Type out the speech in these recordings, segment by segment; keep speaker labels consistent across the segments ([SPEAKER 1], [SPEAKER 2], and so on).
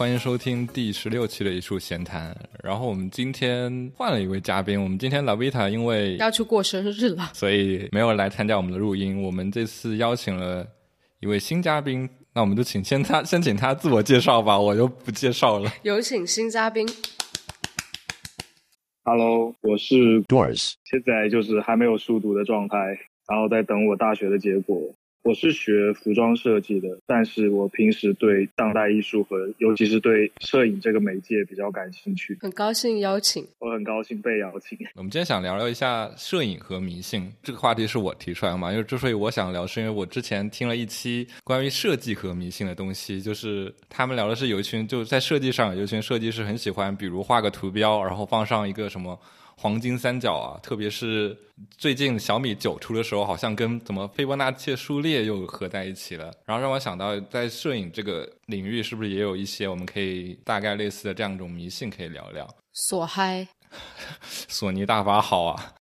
[SPEAKER 1] 欢迎收听第十六期的艺术闲谈。然后我们今天换了一位嘉宾，我们今天 Lavita 因为
[SPEAKER 2] 要去过生日了，
[SPEAKER 1] 所以没有来参加我们的录音。我们这次邀请了一位新嘉宾，那我们就请先他先请他自我介绍吧，我就不介绍了。
[SPEAKER 2] 有请新嘉宾。
[SPEAKER 3] Hello，我是
[SPEAKER 4] Doors，
[SPEAKER 3] 现在就是还没有书读的状态，然后在等我大学的结果。我是学服装设计的，但是我平时对当代艺术和尤其是对摄影这个媒介比较感兴趣。
[SPEAKER 2] 很高兴邀请，
[SPEAKER 3] 我很高兴被邀请。
[SPEAKER 1] 我们今天想聊聊一下摄影和迷信这个话题，是我提出来嘛？因为之所以我想聊，是因为我之前听了一期关于设计和迷信的东西，就是他们聊的是有一群就在设计上，有一群设计师很喜欢，比如画个图标，然后放上一个什么。黄金三角啊，特别是最近小米九出的时候，好像跟怎么斐波那契数列又合在一起了，然后让我想到，在摄影这个领域，是不是也有一些我们可以大概类似的这样一种迷信可以聊聊？
[SPEAKER 2] 索嗨，
[SPEAKER 1] 索尼大法好啊！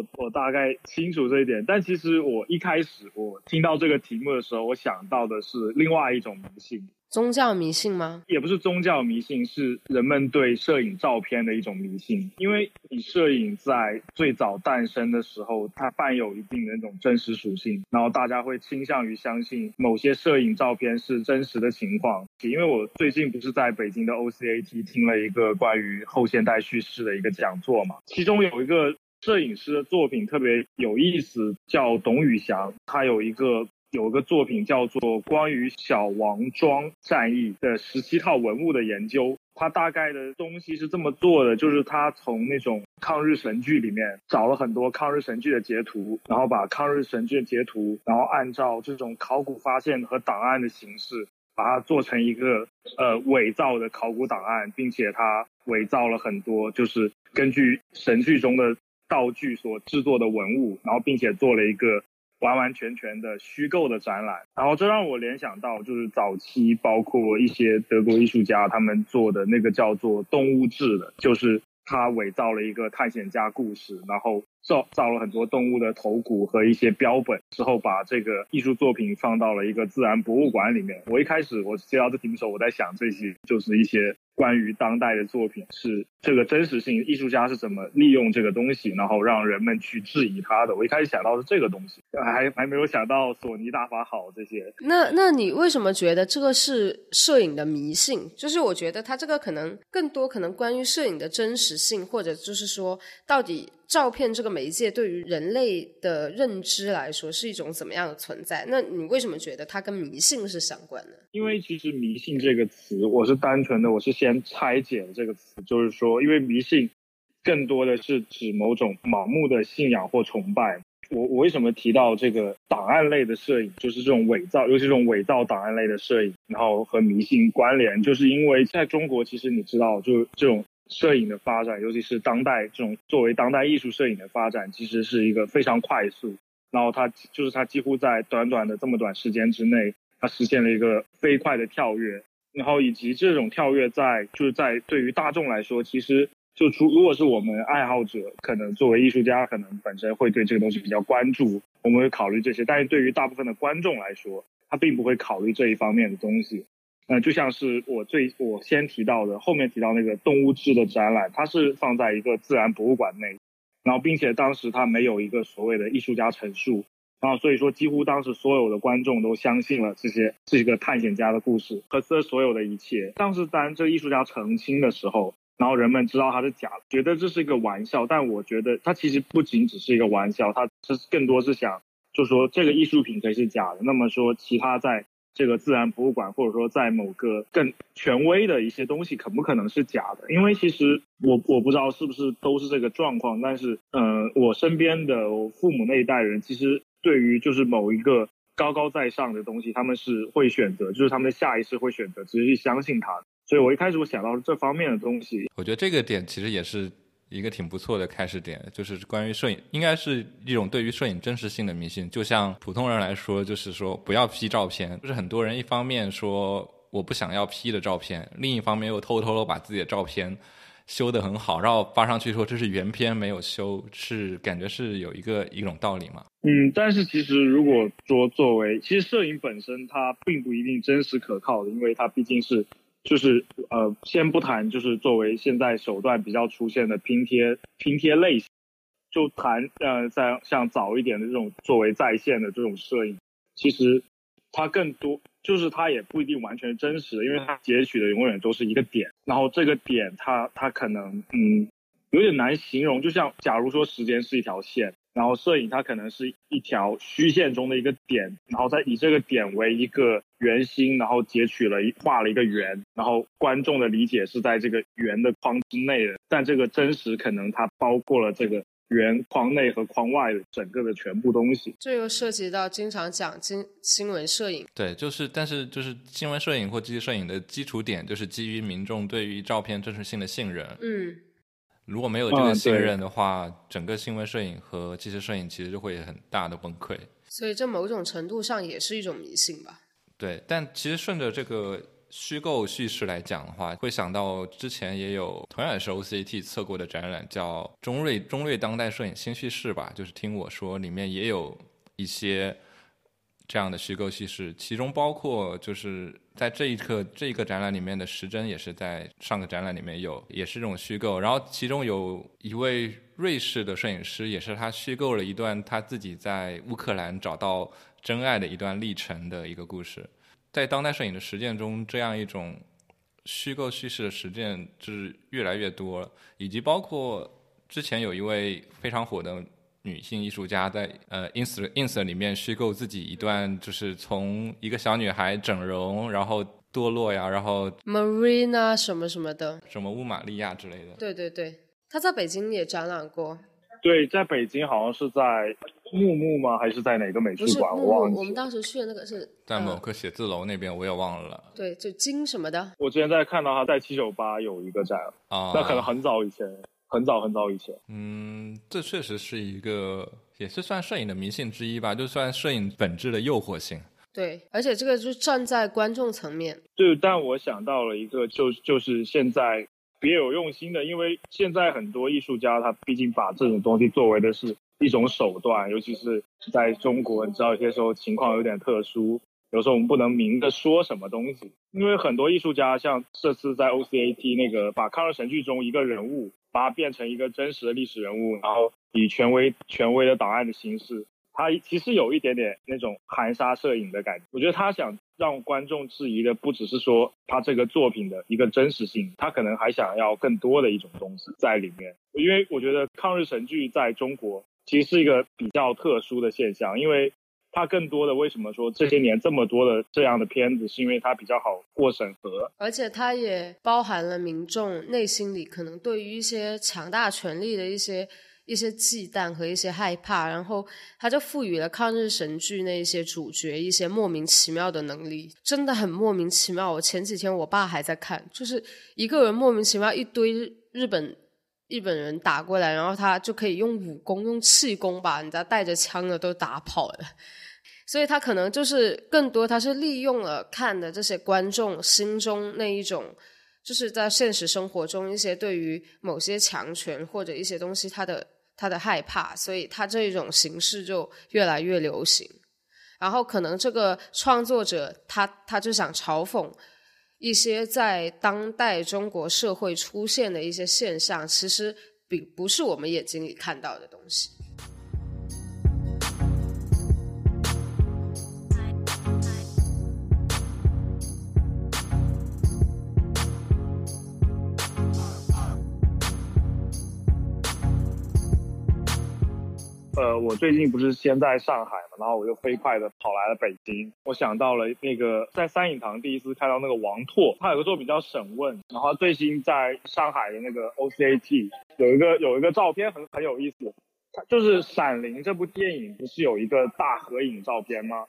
[SPEAKER 3] 哦，我大概清楚这一点，但其实我一开始我听到这个题目的时候，我想到的是另外一种迷信。
[SPEAKER 2] 宗教迷信吗？
[SPEAKER 3] 也不是宗教迷信，是人们对摄影照片的一种迷信。因为你摄影在最早诞生的时候，它伴有一定的那种真实属性，然后大家会倾向于相信某些摄影照片是真实的情况。因为我最近不是在北京的 OCAT 听了一个关于后现代叙事的一个讲座嘛，其中有一个摄影师的作品特别有意思，叫董宇翔，他有一个。有个作品叫做《关于小王庄战役的十七套文物的研究》，他大概的东西是这么做的，就是他从那种抗日神剧里面找了很多抗日神剧的截图，然后把抗日神剧的截图，然后按照这种考古发现和档案的形式，把它做成一个呃伪造的考古档案，并且他伪造了很多就是根据神剧中的道具所制作的文物，然后并且做了一个。完完全全的虚构的展览，然后这让我联想到，就是早期包括一些德国艺术家他们做的那个叫做动物志的，就是他伪造了一个探险家故事，然后造造了很多动物的头骨和一些标本，之后把这个艺术作品放到了一个自然博物馆里面。我一开始我接到这题目时候，我在想这些就是一些。关于当代的作品是这个真实性，艺术家是怎么利用这个东西，然后让人们去质疑他的。我一开始想到是这个东西，还还没有想到索尼大法好这些。
[SPEAKER 2] 那那你为什么觉得这个是摄影的迷信？就是我觉得它这个可能更多可能关于摄影的真实性，或者就是说到底。照片这个媒介对于人类的认知来说是一种怎么样的存在？那你为什么觉得它跟迷信是相关的？
[SPEAKER 3] 因为其实迷信这个词，我是单纯的，我是先拆解了这个词，就是说，因为迷信更多的是指某种盲目的信仰或崇拜。我我为什么提到这个档案类的摄影，就是这种伪造，尤其这种伪造档案类的摄影，然后和迷信关联，就是因为在中国，其实你知道，就这种。摄影的发展，尤其是当代这种作为当代艺术摄影的发展，其实是一个非常快速。然后它就是它几乎在短短的这么短时间之内，它实现了一个飞快的跳跃。然后以及这种跳跃在就是在对于大众来说，其实就除如果是我们爱好者，可能作为艺术家，可能本身会对这个东西比较关注，我们会考虑这些。但是对于大部分的观众来说，他并不会考虑这一方面的东西。嗯，就像是我最我先提到的，后面提到那个动物志的展览，它是放在一个自然博物馆内，然后并且当时它没有一个所谓的艺术家陈述，然后所以说几乎当时所有的观众都相信了这些这个探险家的故事和这所有的一切。当时当这艺术家澄清的时候，然后人们知道他是假的，觉得这是一个玩笑，但我觉得他其实不仅只是一个玩笑，他是更多是想就说这个艺术品可以是假的，那么说其他在。这个自然博物馆，或者说在某个更权威的一些东西，可不可能是假的？因为其实我我不知道是不是都是这个状况，但是嗯，我身边的我父母那一代人，其实对于就是某一个高高在上的东西，他们是会选择，就是他们下意识会选择直接去相信它。所以我一开始我想到这方面的东西，
[SPEAKER 1] 我觉得这个点其实也是。一个挺不错的开始点，就是关于摄影，应该是一种对于摄影真实性的迷信。就像普通人来说，就是说不要 P 照片。就是很多人一方面说我不想要 P 的照片，另一方面又偷偷的把自己的照片修得很好，然后发上去说这是原片没有修，是感觉是有一个一种道理嘛？
[SPEAKER 3] 嗯，但是其实如果说作为，其实摄影本身它并不一定真实可靠的，因为它毕竟是。就是呃，先不谈，就是作为现在手段比较出现的拼贴拼贴类型，就谈呃，在像早一点的这种作为在线的这种摄影，其实它更多就是它也不一定完全真实，因为它截取的永远都是一个点，然后这个点它它可能嗯有点难形容，就像假如说时间是一条线。然后摄影它可能是一条虚线中的一个点，然后再以这个点为一个圆心，然后截取了一画了一个圆，然后观众的理解是在这个圆的框之内的，但这个真实可能它包括了这个圆框内和框外的整个的全部东西。
[SPEAKER 2] 这又涉及到经常讲新新闻摄影，
[SPEAKER 1] 对，就是但是就是新闻摄影或机器摄影的基础点就是基于民众对于照片真实性的信任。
[SPEAKER 2] 嗯。
[SPEAKER 1] 如果没有这个信任的话，整个新闻摄影和纪实摄影其实就会很大的崩溃。
[SPEAKER 2] 所以这某种程度上也是一种迷信吧？
[SPEAKER 1] 对，但其实顺着这个虚构叙事来讲的话，会想到之前也有同样也是 OCT 测过的展览，叫中瑞中瑞当代摄影新叙事吧，就是听我说里面也有一些。这样的虚构叙事，其中包括就是在这一刻这一个展览里面的时针，也是在上个展览里面有，也是这种虚构。然后其中有一位瑞士的摄影师，也是他虚构了一段他自己在乌克兰找到真爱的一段历程的一个故事。在当代摄影的实践中，这样一种虚构叙事的实践就是越来越多了，以及包括之前有一位非常火的。女性艺术家在呃 ins ins 里面虚构自己一段，就是从一个小女孩整容，然后堕落呀，然后
[SPEAKER 2] Marina 什么什么的，
[SPEAKER 1] 什么乌玛利亚之类的。
[SPEAKER 2] 对对对，她在北京也展览过。
[SPEAKER 3] 对，在北京好像是在木木吗？还是在哪个美术馆？我忘
[SPEAKER 2] 了。我们当时去的那个是
[SPEAKER 1] 在某个写字楼那边，我也忘了。
[SPEAKER 2] 对，就金什么的。
[SPEAKER 3] 我之前在看到他在七九八有一个展，
[SPEAKER 1] 啊，
[SPEAKER 3] 那可能很早以前。很早很早以前，
[SPEAKER 1] 嗯，这确实是一个，也是算摄影的迷信之一吧，就算摄影本质的诱惑性。
[SPEAKER 2] 对，而且这个就站在观众层面。
[SPEAKER 3] 对，但我想到了一个，就就是现在别有用心的，因为现在很多艺术家他毕竟把这种东西作为的是一种手段，尤其是在中国，你知道有些时候情况有点特殊，有时候我们不能明着说什么东西，因为很多艺术家像这次在 OCAT 那个把抗日神剧中一个人物。把它变成一个真实的历史人物，然后以权威权威的档案的形式，他其实有一点点那种含沙射影的感觉。我觉得他想让观众质疑的不只是说他这个作品的一个真实性，他可能还想要更多的一种东西在里面。因为我觉得抗日神剧在中国其实是一个比较特殊的现象，因为。它更多的为什么说这些年这么多的这样的片子，是因为它比较好过审核，
[SPEAKER 2] 而且它也包含了民众内心里可能对于一些强大权力的一些一些忌惮和一些害怕，然后它就赋予了抗日神剧那一些主角一些莫名其妙的能力，真的很莫名其妙。我前几天我爸还在看，就是一个人莫名其妙一堆日本日本人打过来，然后他就可以用武功用气功把人家带着枪的都打跑了。所以他可能就是更多，他是利用了看的这些观众心中那一种，就是在现实生活中一些对于某些强权或者一些东西他的他的害怕，所以他这一种形式就越来越流行。然后可能这个创作者他他就想嘲讽一些在当代中国社会出现的一些现象，其实并不是我们眼睛里看到的东西。
[SPEAKER 3] 呃，我最近不是先在上海嘛，然后我又飞快的跑来了北京。我想到了那个在三影堂第一次看到那个王拓，他有个作品叫《审问》，然后最新在上海的那个 OCAT 有一个有一个照片很很有意思，就是《闪灵》这部电影不是有一个大合影照片吗？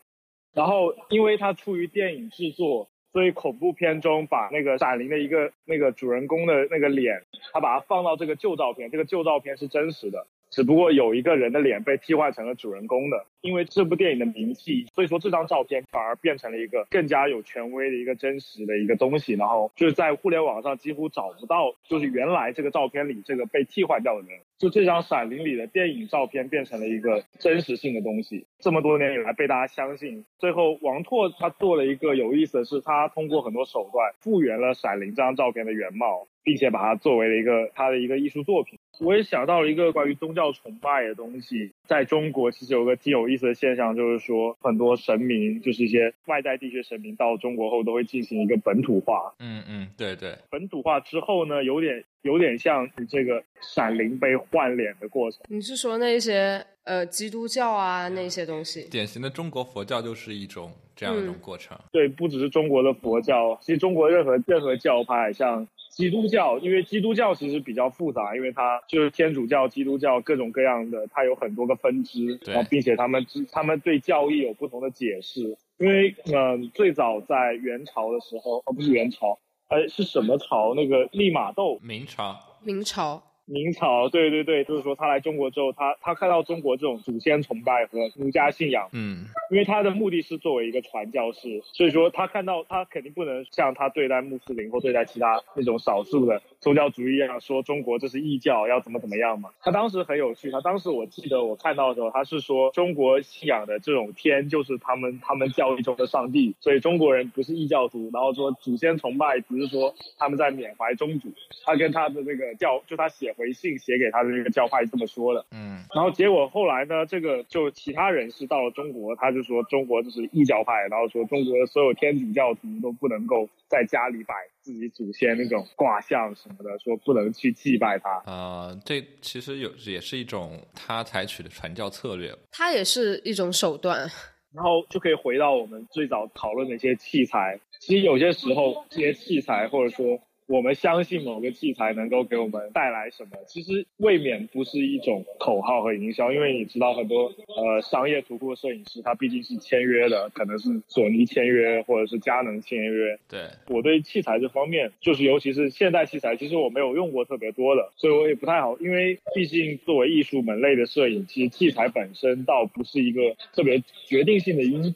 [SPEAKER 3] 然后因为它出于电影制作，所以恐怖片中把那个闪灵的一个那个主人公的那个脸，他把它放到这个旧照片，这个旧照片是真实的。只不过有一个人的脸被替换成了主人公的。因为这部电影的名气，所以说这张照片反而变成了一个更加有权威的一个真实的一个东西。然后就是在互联网上几乎找不到，就是原来这个照片里这个被替换掉的人。就这张《闪灵》里的电影照片变成了一个真实性的东西，这么多年以来被大家相信。最后，王拓他做了一个有意思的是，他通过很多手段复原了《闪灵》这张照片的原貌，并且把它作为了一个他的一个艺术作品。我也想到了一个关于宗教崇拜的东西，在中国其实有个挺有意思的现象，就是说很多神明，就是一些外在地区神明到中国后都会进行一个本土化。
[SPEAKER 1] 嗯嗯，对对。
[SPEAKER 3] 本土化之后呢，有点。有点像你这个闪灵被换脸的过程。
[SPEAKER 2] 你是说那些呃基督教啊那些东西？
[SPEAKER 1] 典型的中国佛教就是一种这样一种过程。
[SPEAKER 3] 对，不只是中国的佛教，其实中国任何任何教派，像基督教，因为基督教其实比较复杂，因为它就是天主教、基督教各种各样的，它有很多个分支，然后并且他们他们对教义有不同的解释。因为嗯，最早在元朝的时候，哦不是元朝。哎，是什么朝？那个利玛窦，
[SPEAKER 1] 明朝，
[SPEAKER 2] 明朝。
[SPEAKER 3] 明朝，对对对，就是说他来中国之后，他他看到中国这种祖先崇拜和儒家信仰，
[SPEAKER 1] 嗯，
[SPEAKER 3] 因为他的目的是作为一个传教士，所以说他看到他肯定不能像他对待穆斯林或对待其他那种少数的宗教主义一样说中国这是异教要怎么怎么样嘛。他当时很有趣，他当时我记得我看到的时候，他是说中国信仰的这种天就是他们他们教义中的上帝，所以中国人不是异教徒，然后说祖先崇拜只是说他们在缅怀宗主，他跟他的那个教就他写。回信写给他的那个教派这么说的，
[SPEAKER 1] 嗯，
[SPEAKER 3] 然后结果后来呢，这个就其他人是到了中国，他就说中国就是异教派，然后说中国的所有天主教徒都不能够在家里摆自己祖先那种卦象什么的，说不能去祭拜他。
[SPEAKER 1] 啊，这其实有也是一种他采取的传教策略，
[SPEAKER 2] 他也是一种手段。
[SPEAKER 3] 然后就可以回到我们最早讨论的一些器材，其实有些时候这些器材或者说。我们相信某个器材能够给我们带来什么，其实未免不是一种口号和营销，因为你知道很多呃商业图库摄影师，他毕竟是签约的，可能是索尼签约或者是佳能签约。
[SPEAKER 1] 对
[SPEAKER 3] 我对器材这方面，就是尤其是现代器材，其实我没有用过特别多的，所以我也不太好，因为毕竟作为艺术门类的摄影，其实器材本身倒不是一个特别决定性的因素。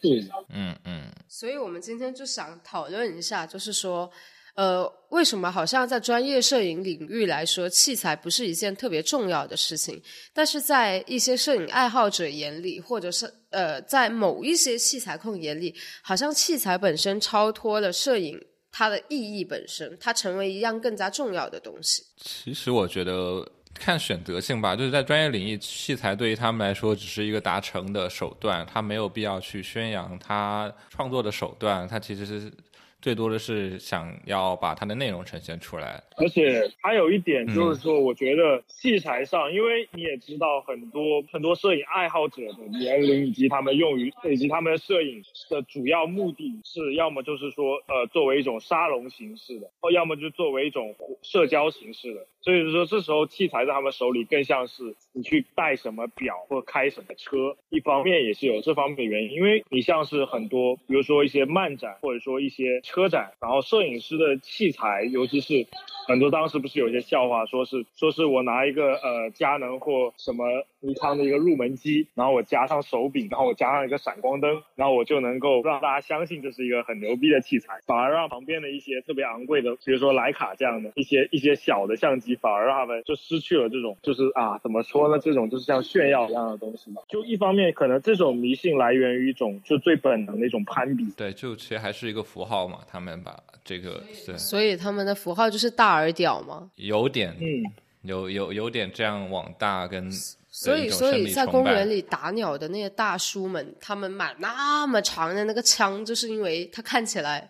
[SPEAKER 1] 嗯嗯。
[SPEAKER 2] 所以我们今天就想讨论一下，就是说。呃，为什么好像在专业摄影领域来说，器材不是一件特别重要的事情？但是在一些摄影爱好者眼里，或者是呃，在某一些器材控眼里，好像器材本身超脱了摄影它的意义本身，它成为一样更加重要的东西。
[SPEAKER 1] 其实我觉得看选择性吧，就是在专业领域，器材对于他们来说只是一个达成的手段，他没有必要去宣扬他创作的手段，他其实是。最多的是想要把它的内容呈现出来，
[SPEAKER 3] 而且还有一点就是说，我觉得器材上，因为你也知道，很多很多摄影爱好者的年龄以及他们用于以及他们摄影的主要目的是，要么就是说，呃，作为一种沙龙形式的，或要么就作为一种社交形式的。所以说，这时候器材在他们手里更像是你去戴什么表或开什么车。一方面也是有这方面的原因，因为你像是很多，比如说一些漫展或者说一些车展，然后摄影师的器材，尤其是很多当时不是有些笑话，说是说是我拿一个呃佳能或什么尼康的一个入门机，然后我加上手柄，然后我加上一个闪光灯，然后我就能够让大家相信这是一个很牛逼的器材，反而让旁边的一些特别昂贵的，比如说徕卡这样的一些一些小的相机。反而让他们就失去了这种，就是啊，怎么说呢？这种就是像炫耀一样的东西嘛。就一方面，可能这种迷信来源于一种就最本能的一种攀比。
[SPEAKER 1] 对，就其实还是一个符号嘛。他们把这个，对，
[SPEAKER 2] 所以他们的符号就是大而屌吗？
[SPEAKER 1] 有点，
[SPEAKER 3] 嗯，
[SPEAKER 1] 有有有点这样往大跟。
[SPEAKER 2] 所以，所以在公园里打鸟的那些大叔们，他们买那么长的那个枪，就是因为它看起来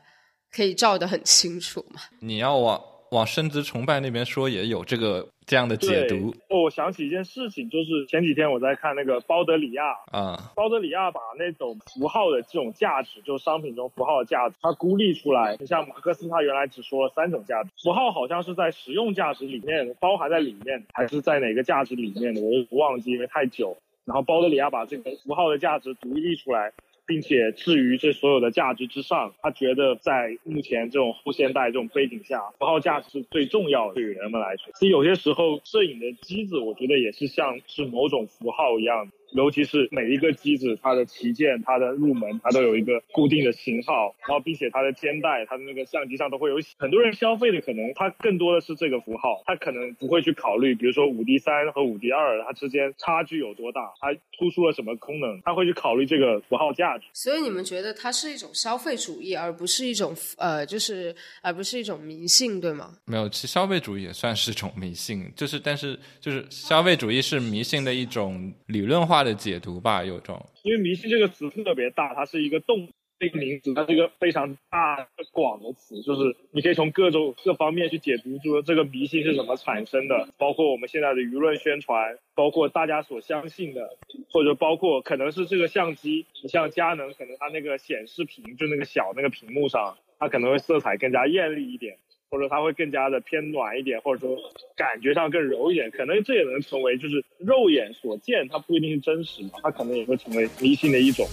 [SPEAKER 2] 可以照得很清楚嘛。
[SPEAKER 1] 你要往。往生殖崇拜那边说也有这个这样的解读。
[SPEAKER 3] 哦，我想起一件事情，就是前几天我在看那个包德里亚
[SPEAKER 1] 啊，
[SPEAKER 3] 包德里亚把那种符号的这种价值，就商品中符号的价值，它孤立出来。你像马克思，他原来只说了三种价值，符号好像是在实用价值里面包含在里面，还是在哪个价值里面的，我也不忘记，因为太久。然后包德里亚把这个符号的价值独立出来。并且置于这所有的价值之上。他觉得在目前这种后现代这种背景下，符号价值是最重要的，对于人们来说。其实有些时候，摄影的机子，我觉得也是像是某种符号一样。尤其是每一个机子，它的旗舰、它的入门，它都有一个固定的型号，然后并且它的肩带、它的那个相机上都会有。很多人消费的可能它更多的是这个符号，他可能不会去考虑，比如说五 D 三和五 D 二它之间差距有多大，它突出了什么功能，他会去考虑这个符号价值。
[SPEAKER 2] 所以你们觉得它是一种消费主义，而不是一种呃，就是而不是一种迷信，对吗？
[SPEAKER 1] 没有，其实消费主义也算是一种迷信，就是但是就是消费主义是迷信的一种理论化。的解读吧，有种，
[SPEAKER 3] 因为迷信这个词特别大，它是一个动这个名词，它是一个非常大广的词，就是你可以从各种各方面去解读出这个迷信是怎么产生的，包括我们现在的舆论宣传，包括大家所相信的，或者包括可能是这个相机，你像佳能，可能它那个显示屏就那个小那个屏幕上，它可能会色彩更加艳丽一点。或者它会更加的偏暖一点，或者说感觉上更柔一点，可能这也能成为就是肉眼所见，它不一定是真实嘛，它可能也会成为迷信的一种。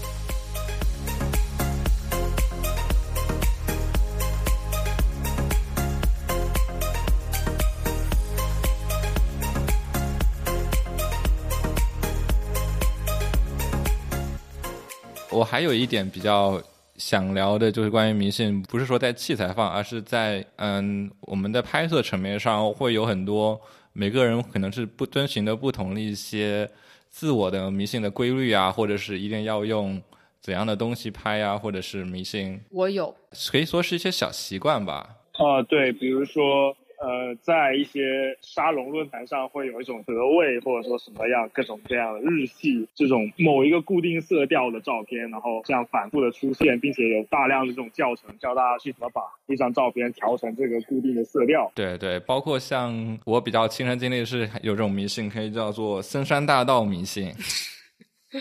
[SPEAKER 1] 我还有一点比较。想聊的就是关于迷信，不是说在器材放，而是在嗯我们的拍摄层面上，会有很多每个人可能是不遵循的不同的一些自我的迷信的规律啊，或者是一定要用怎样的东西拍啊，或者是迷信。
[SPEAKER 2] 我有，
[SPEAKER 1] 可以说是一些小习惯吧。
[SPEAKER 3] 啊，对，比如说。呃，在一些沙龙论坛上会有一种德味，或者说什么样各种各样的日系这种某一个固定色调的照片，然后这样反复的出现，并且有大量的这种教程教大家去怎么把一张照片调成这个固定的色调。
[SPEAKER 1] 对对，包括像我比较亲身经历是有这种迷信，可以叫做深山大道迷信。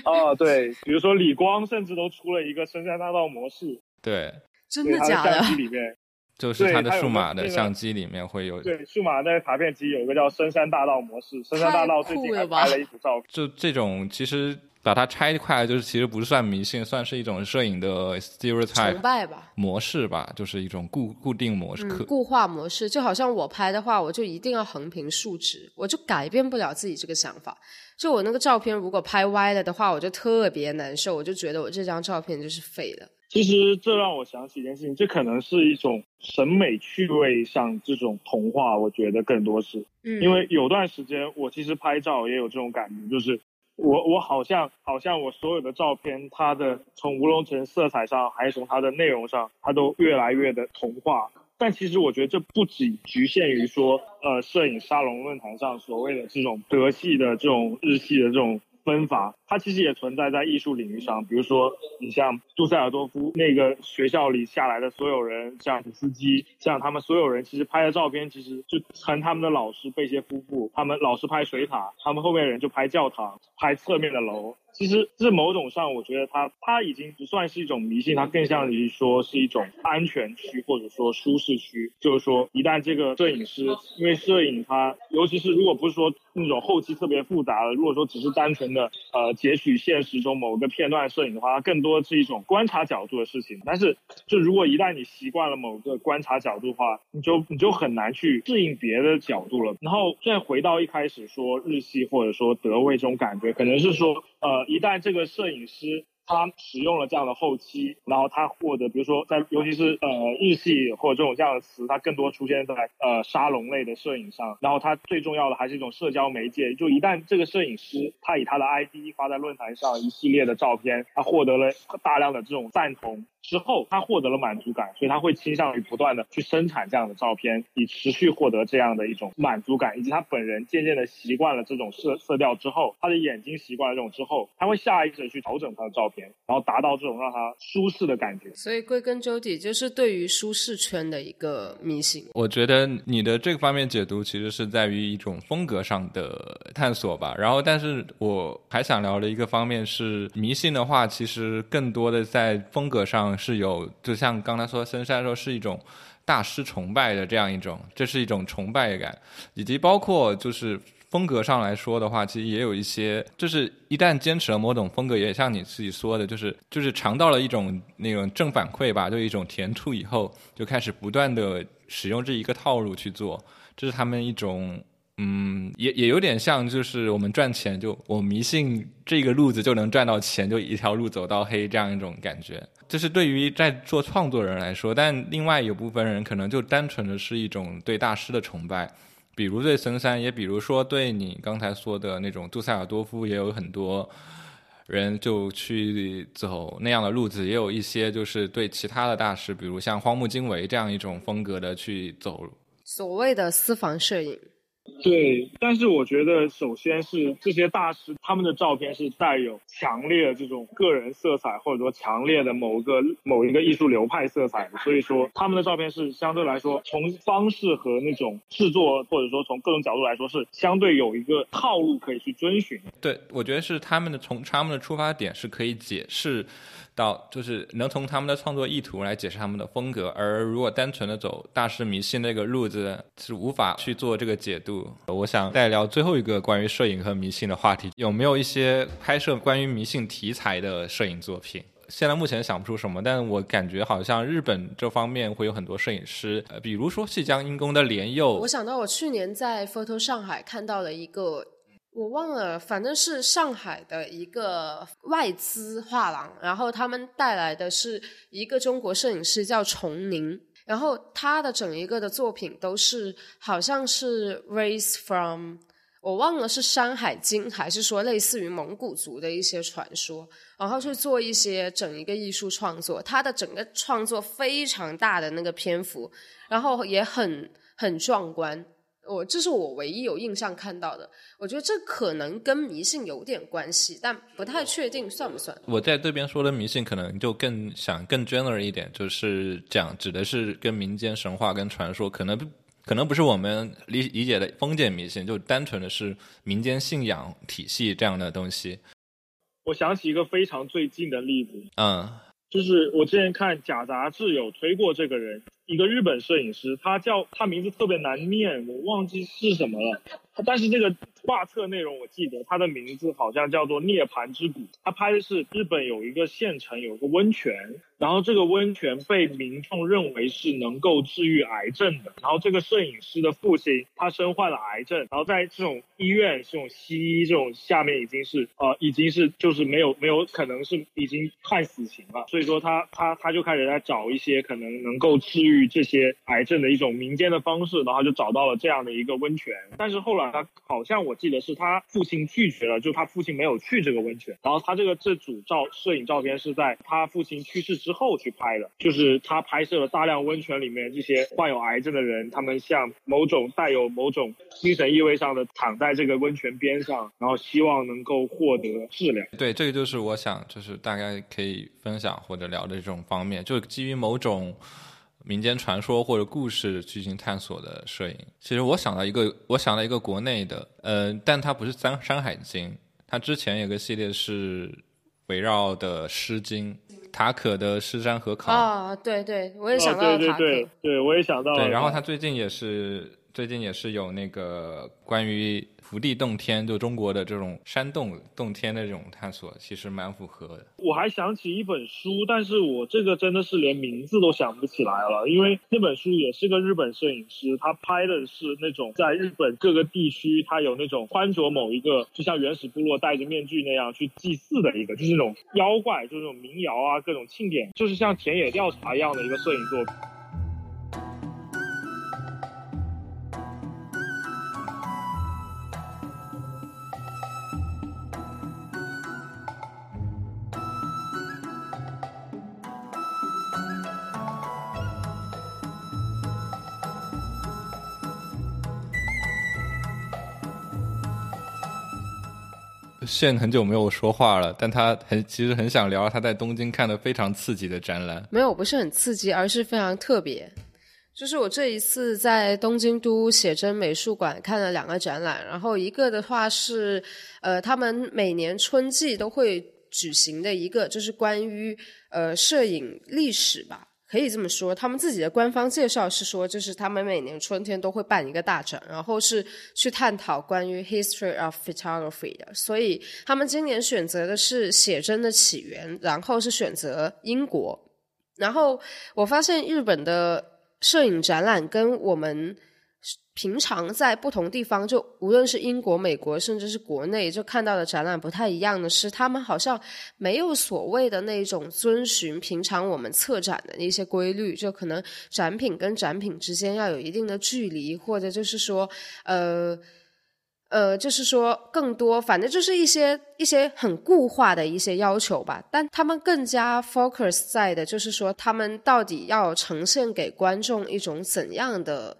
[SPEAKER 3] 哦，对，比如说李光甚至都出了一个深山大道模式。
[SPEAKER 1] 对，
[SPEAKER 2] 真的假的？
[SPEAKER 3] 里面。
[SPEAKER 1] 就是它的数码的相机里面会有，
[SPEAKER 3] 对，数码的卡片机有一个叫深山大道模式，深山大道最近还拍了一组照片。
[SPEAKER 1] 就这种，其实把它拆块，就是其实不算迷信，算是一种摄影的 stereotype
[SPEAKER 2] 崇拜吧
[SPEAKER 1] 模式吧，就是一种固固定模式，
[SPEAKER 2] 固化模式。就好像我拍的话，我就一定要横平竖直，我就改变不了自己这个想法。就我那个照片如果拍歪了的话，我就特别难受，我就觉得我这张照片就是废了。
[SPEAKER 3] 其实这让我想起一件事情，这可能是一种审美趣味上这种童话，我觉得更多是，嗯因为有段时间我其实拍照也有这种感觉，就是我我好像好像我所有的照片，它的从无论从色彩上还是从它的内容上，它都越来越的童话。但其实我觉得这不仅局限于说，呃，摄影沙龙论坛上所谓的这种德系的这种日系的这种。分法，它其实也存在在艺术领域上。比如说，你像杜塞尔多夫那个学校里下来的所有人，像普斯基，像他们所有人，其实拍的照片，其实就成他们的老师贝歇夫妇，他们老师拍水塔，他们后面人就拍教堂，拍侧面的楼。其实是某种上，我觉得它它已经不算是一种迷信，它更像于说是一种安全区或者说舒适区。就是说，一旦这个摄影师，因为摄影它，尤其是如果不是说那种后期特别复杂的，如果说只是单纯的呃截取现实中某个片段摄影的话，它更多是一种观察角度的事情。但是，就如果一旦你习惯了某个观察角度的话，你就你就很难去适应别的角度了。然后再回到一开始说日系或者说德味这种感觉，可能是说呃。一旦这个摄影师他使用了这样的后期，然后他获得，比如说在尤其是呃日系或者这种这样的词，它更多出现在呃沙龙类的摄影上。然后它最重要的还是一种社交媒介，就一旦这个摄影师他以他的 ID 发在论坛上一系列的照片，他获得了大量的这种赞同。之后，他获得了满足感，所以他会倾向于不断的去生产这样的照片，以持续获得这样的一种满足感。以及他本人渐渐的习惯了这种色色调之后，他的眼睛习惯了这种之后，他会下意识去调整他的照片，然后达到这种让他舒适的感觉。
[SPEAKER 2] 所以归根究底，就是对于舒适圈的一个迷信。
[SPEAKER 1] 我觉得你的这个方面解读其实是在于一种风格上的探索吧。然后，但是我还想聊的一个方面是迷信的话，其实更多的在风格上。是有，就像刚才说深山说是一种大师崇拜的这样一种，这是一种崇拜感，以及包括就是。风格上来说的话，其实也有一些，就是一旦坚持了某种风格，也像你自己说的，就是就是尝到了一种那种正反馈吧，就一种甜处以后，就开始不断的使用这一个套路去做，这是他们一种。嗯，也也有点像，就是我们赚钱，就我迷信这个路子就能赚到钱，就一条路走到黑这样一种感觉。这是对于在做创作人来说，但另外有部分人可能就单纯的是一种对大师的崇拜，比如对森山，也比如说对你刚才说的那种杜塞尔多夫，也有很多人就去走那样的路子，也有一些就是对其他的大师，比如像荒木经惟这样一种风格的去走。
[SPEAKER 2] 所谓的私房摄影。
[SPEAKER 3] 对，但是我觉得，首先是这些大师他们的照片是带有强烈的这种个人色彩，或者说强烈的某个某一个艺术流派色彩的，所以说他们的照片是相对来说从方式和那种制作，或者说从各种角度来说是相对有一个套路可以去遵循。
[SPEAKER 1] 对，我觉得是他们的从他们的出发点是可以解释。到就是能从他们的创作意图来解释他们的风格，而如果单纯的走大师迷信那个路子，是无法去做这个解读。我想再聊最后一个关于摄影和迷信的话题，有没有一些拍摄关于迷信题材的摄影作品？现在目前想不出什么，但我感觉好像日本这方面会有很多摄影师，呃，比如说细江英公的莲佑。
[SPEAKER 2] 我想到我去年在 Photo 上海看到了一个。我忘了，反正是上海的一个外资画廊，然后他们带来的是一个中国摄影师叫崇宁，然后他的整一个的作品都是好像是 Raise from，我忘了是山海经还是说类似于蒙古族的一些传说，然后去做一些整一个艺术创作，他的整个创作非常大的那个篇幅，然后也很很壮观。我这是我唯一有印象看到的，我觉得这可能跟迷信有点关系，但不太确定算不算。
[SPEAKER 1] 我在这边说的迷信，可能就更想更 general 一点，就是讲指的是跟民间神话跟传说，可能可能不是我们理理解的封建迷信，就单纯的是民间信仰体系这样的东西。
[SPEAKER 3] 我想起一个非常最近的例子，
[SPEAKER 1] 嗯，
[SPEAKER 3] 就是我之前看假杂志有推过这个人。一个日本摄影师，他叫他名字特别难念，我忘记是什么了。他但是这个画册内容我记得，他的名字好像叫做涅槃之谷。他拍的是日本有一个县城有个温泉，然后这个温泉被民众认为是能够治愈癌症的。然后这个摄影师的父亲他身患了癌症，然后在这种医院这种西医这种下面已经是呃已经是就是没有没有可能是已经判死刑了。所以说他他他就开始在找一些可能能够治愈这些癌症的一种民间的方式，然后就找到了这样的一个温泉。但是后来。他好像我记得是他父亲拒绝了，就他父亲没有去这个温泉。然后他这个这组照摄影照片是在他父亲去世之后去拍的，就是他拍摄了大量温泉里面这些患有癌症的人，他们像某种带有某种精神意味上的躺在这个温泉边上，然后希望能够获得治疗。
[SPEAKER 1] 对，这个就是我想就是大概可以分享或者聊的这种方面，就基于某种。民间传说或者故事进行探索的摄影，其实我想到一个，我想到一个国内的，呃，但它不是《山山海经》，它之前有个系列是围绕的《诗经》，塔可的《诗山河考》
[SPEAKER 2] 啊，对对，我也想到了
[SPEAKER 3] 塔可，对，我也想到了。
[SPEAKER 1] 对，然后他最近也是，最近也是有那个关于。福地洞天，就中国的这种山洞洞天的这种探索，其实蛮符合的。
[SPEAKER 3] 我还想起一本书，但是我这个真的是连名字都想不起来了，因为那本书也是个日本摄影师，他拍的是那种在日本各个地区，他有那种穿着某一个，就像原始部落戴着面具那样去祭祀的一个，就是那种妖怪，就是那种民谣啊，各种庆典，就是像田野调查一样的一个摄影作品。
[SPEAKER 1] 现很久没有说话了，但他很其实很想聊他在东京看的非常刺激的展览。
[SPEAKER 2] 没有，不是很刺激，而是非常特别。就是我这一次在东京都写真美术馆看了两个展览，然后一个的话是，呃，他们每年春季都会举行的一个，就是关于呃摄影历史吧。可以这么说，他们自己的官方介绍是说，就是他们每年春天都会办一个大展，然后是去探讨关于 history of photography 的。所以他们今年选择的是写真的起源，然后是选择英国。然后我发现日本的摄影展览跟我们。平常在不同地方，就无论是英国、美国，甚至是国内，就看到的展览不太一样的是，他们好像没有所谓的那种遵循平常我们策展的一些规律，就可能展品跟展品之间要有一定的距离，或者就是说，呃，呃，就是说更多，反正就是一些一些很固化的一些要求吧。但他们更加 focus 在的就是说，他们到底要呈现给观众一种怎样的。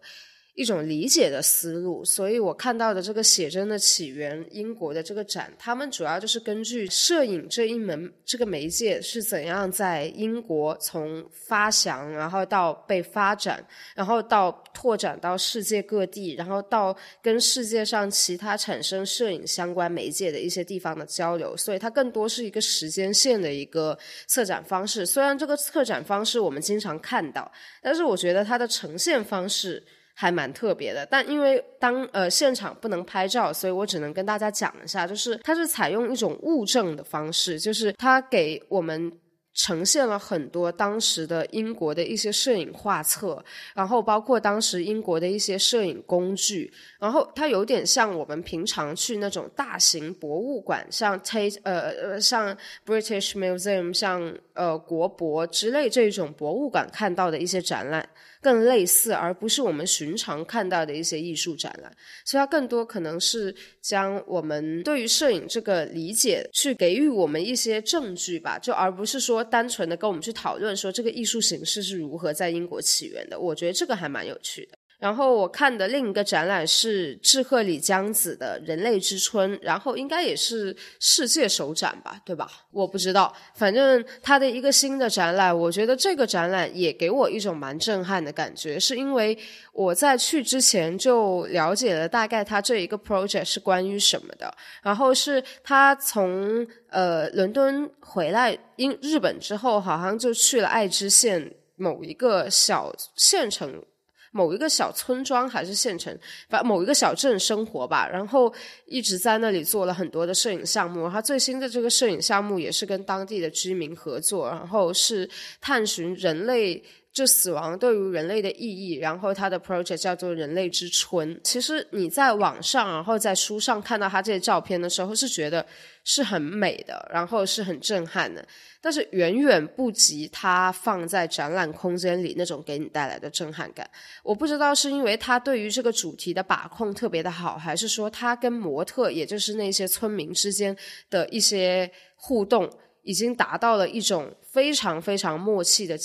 [SPEAKER 2] 一种理解的思路，所以我看到的这个写真的起源，英国的这个展，他们主要就是根据摄影这一门这个媒介是怎样在英国从发祥，然后到被发展，然后到拓展到世界各地，然后到跟世界上其他产生摄影相关媒介的一些地方的交流，所以它更多是一个时间线的一个策展方式。虽然这个策展方式我们经常看到，但是我觉得它的呈现方式。还蛮特别的，但因为当呃现场不能拍照，所以我只能跟大家讲一下，就是它是采用一种物证的方式，就是它给我们呈现了很多当时的英国的一些摄影画册，然后包括当时英国的一些摄影工具，然后它有点像我们平常去那种大型博物馆，像 Tate 呃呃像 British Museum，像呃国博之类这种博物馆看到的一些展览。更类似，而不是我们寻常看到的一些艺术展览，所以它更多可能是将我们对于摄影这个理解去给予我们一些证据吧，就而不是说单纯的跟我们去讨论说这个艺术形式是如何在英国起源的。我觉得这个还蛮有趣的。然后我看的另一个展览是志贺里江子的《人类之春》，然后应该也是世界首展吧，对吧？我不知道，反正他的一个新的展览，我觉得这个展览也给我一种蛮震撼的感觉，是因为我在去之前就了解了大概他这一个 project 是关于什么的，然后是他从呃伦敦回来英日本之后，好像就去了爱知县某一个小县城。某一个小村庄还是县城，把某一个小镇生活吧，然后一直在那里做了很多的摄影项目。他最新的这个摄影项目也是跟当地的居民合作，然后是探寻人类。就死亡对于人类的意义，然后他的 project 叫做“人类之春”。其实你在网上，然后在书上看到他这些照片的时候，是觉得是很美的，然后是很震撼的，但是远远不及他放在展览空间里那种给你带来的震撼感。我不知道是因为他对于这个主题的把控特别的好，还是说他跟模特，也就是那些村民之间的一些互动，已经达到了一种非常非常默契的。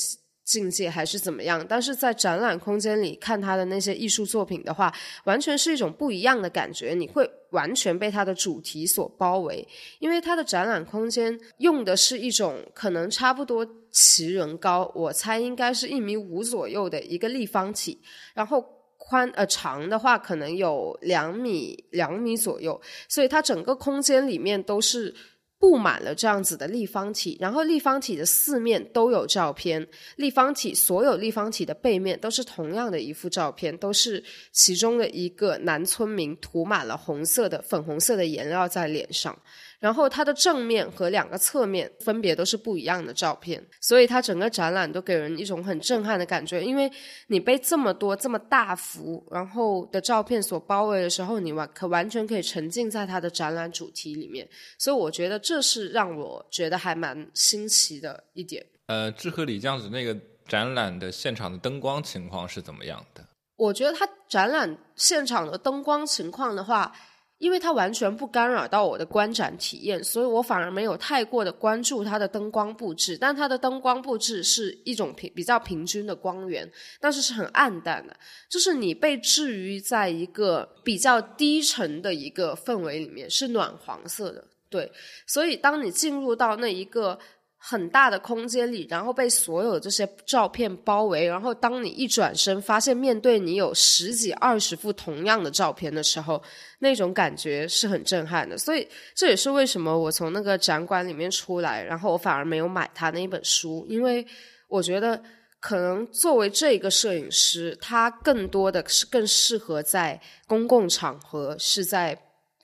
[SPEAKER 2] 境界还是怎么样？但是在展览空间里看他的那些艺术作品的话，完全是一种不一样的感觉。你会完全被他的主题所包围，因为他的展览空间用的是一种可能差不多齐人高，我猜应该是一米五左右的一个立方体，然后宽呃长的话可能有两米两米左右，所以它整个空间里面都是。布满了这样子的立方体，然后立方体的四面都有照片，立方体所有立方体的背面都是同样的一幅照片，都是其中的一个男村民涂满了红色的粉红色的颜料在脸上。然后它的正面和两个侧面分别都是不一样的照片，所以它整个展览都给人一种很震撼的感觉。因为你被这么多这么大幅然后的照片所包围的时候，你完可完全可以沉浸在它的展览主题里面。所以我觉得这是让我觉得还蛮新奇的一点。
[SPEAKER 1] 呃，志和里将子那个展览的现场的灯光情况是怎么样的？
[SPEAKER 2] 我觉得它展览现场的灯光情况的话。因为它完全不干扰到我的观展体验，所以我反而没有太过的关注它的灯光布置。但它的灯光布置是一种平比较平均的光源，但是是很暗淡的，就是你被置于在一个比较低沉的一个氛围里面，是暖黄色的。对，所以当你进入到那一个。很大的空间里，然后被所有这些照片包围，然后当你一转身，发现面对你有十几、二十幅同样的照片的时候，那种感觉是很震撼的。所以这也是为什么我从那个展馆里面出来，然后我反而没有买他那一本书，因为我觉得可能作为这个摄影师，他更多的是更适合在公共场合，是在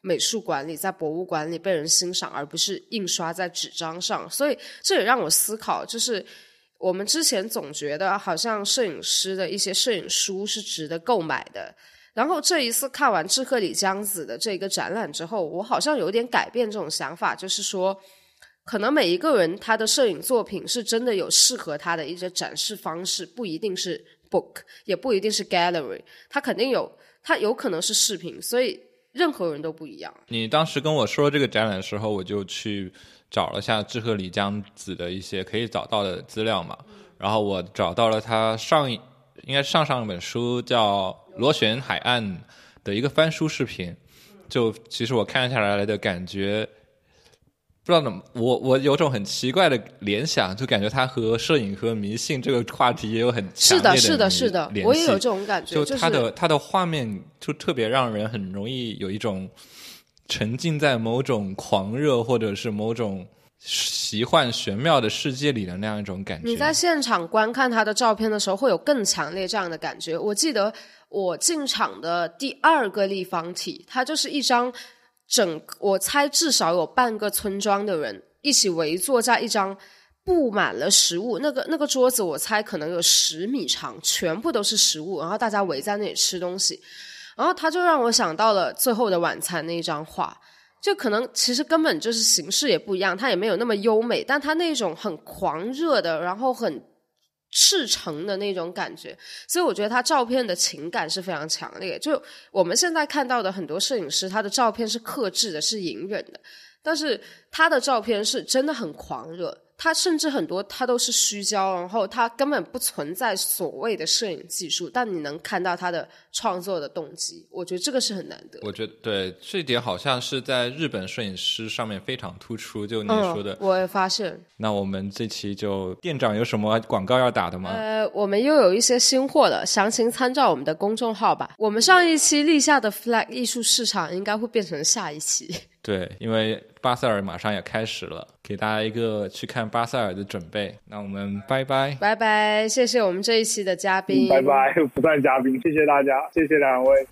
[SPEAKER 2] 美术馆里、在博物馆里被人欣赏，而不是印刷在纸张上。所以这也让我思考，就是我们之前总觉得好像摄影师的一些摄影书是值得购买的。然后这一次看完志贺里江子的这个展览之后，我好像有点改变这种想法，就是说，可能每一个人他的摄影作品是真的有适合他的一些展示方式，不一定是 book，也不一定是 gallery，他肯定有，他有可能是视频，所以任何人都不一样。
[SPEAKER 1] 你当时跟我说这个展览的时候，我就去找了下志贺里江子的一些可以找到的资料嘛，然后我找到了他上一。应该上上一本书叫《螺旋海岸》的一个翻书视频，就其实我看下来的感觉，不知道怎么，我我有种很奇怪的联想，就感觉它和摄影和迷信这个话题也有很强烈
[SPEAKER 2] 的是的，是的，是的，我也有这种感觉。
[SPEAKER 1] 就它的它的画面就特别让人很容易有一种沉浸在某种狂热或者是某种。奇幻玄妙的世界里的那样一种感觉。
[SPEAKER 2] 你在现场观看他的照片的时候，会有更强烈这样的感觉。我记得我进场的第二个立方体，它就是一张整，我猜至少有半个村庄的人一起围坐在一张布满了食物，那个那个桌子，我猜可能有十米长，全部都是食物，然后大家围在那里吃东西，然后他就让我想到了《最后的晚餐》那一张画。就可能其实根本就是形式也不一样，它也没有那么优美，但它那种很狂热的，然后很赤诚的那种感觉，所以我觉得他照片的情感是非常强烈。就我们现在看到的很多摄影师，他的照片是克制的，是隐忍的，但是他的照片是真的很狂热。他甚至很多，它都是虚焦，然后它根本不存在所谓的摄影技术，但你能看到他的创作的动机，我觉得这个是很难得。
[SPEAKER 1] 我觉得对这一点好像是在日本摄影师上面非常突出，就你说的，
[SPEAKER 2] 我也发现。
[SPEAKER 1] 那我们这期就店长有什么广告要打的吗？
[SPEAKER 2] 呃，我们又有一些新货了，详情参照我们的公众号吧。我们上一期立下的 flag 艺术市场应该会变成下一期。
[SPEAKER 1] 对，因为巴塞尔马上也开始了，给大家一个去看巴塞尔的准备。那我们拜拜，
[SPEAKER 2] 拜拜，谢谢我们这一期的嘉宾，
[SPEAKER 3] 拜拜，不算嘉宾，谢谢大家，谢谢两位。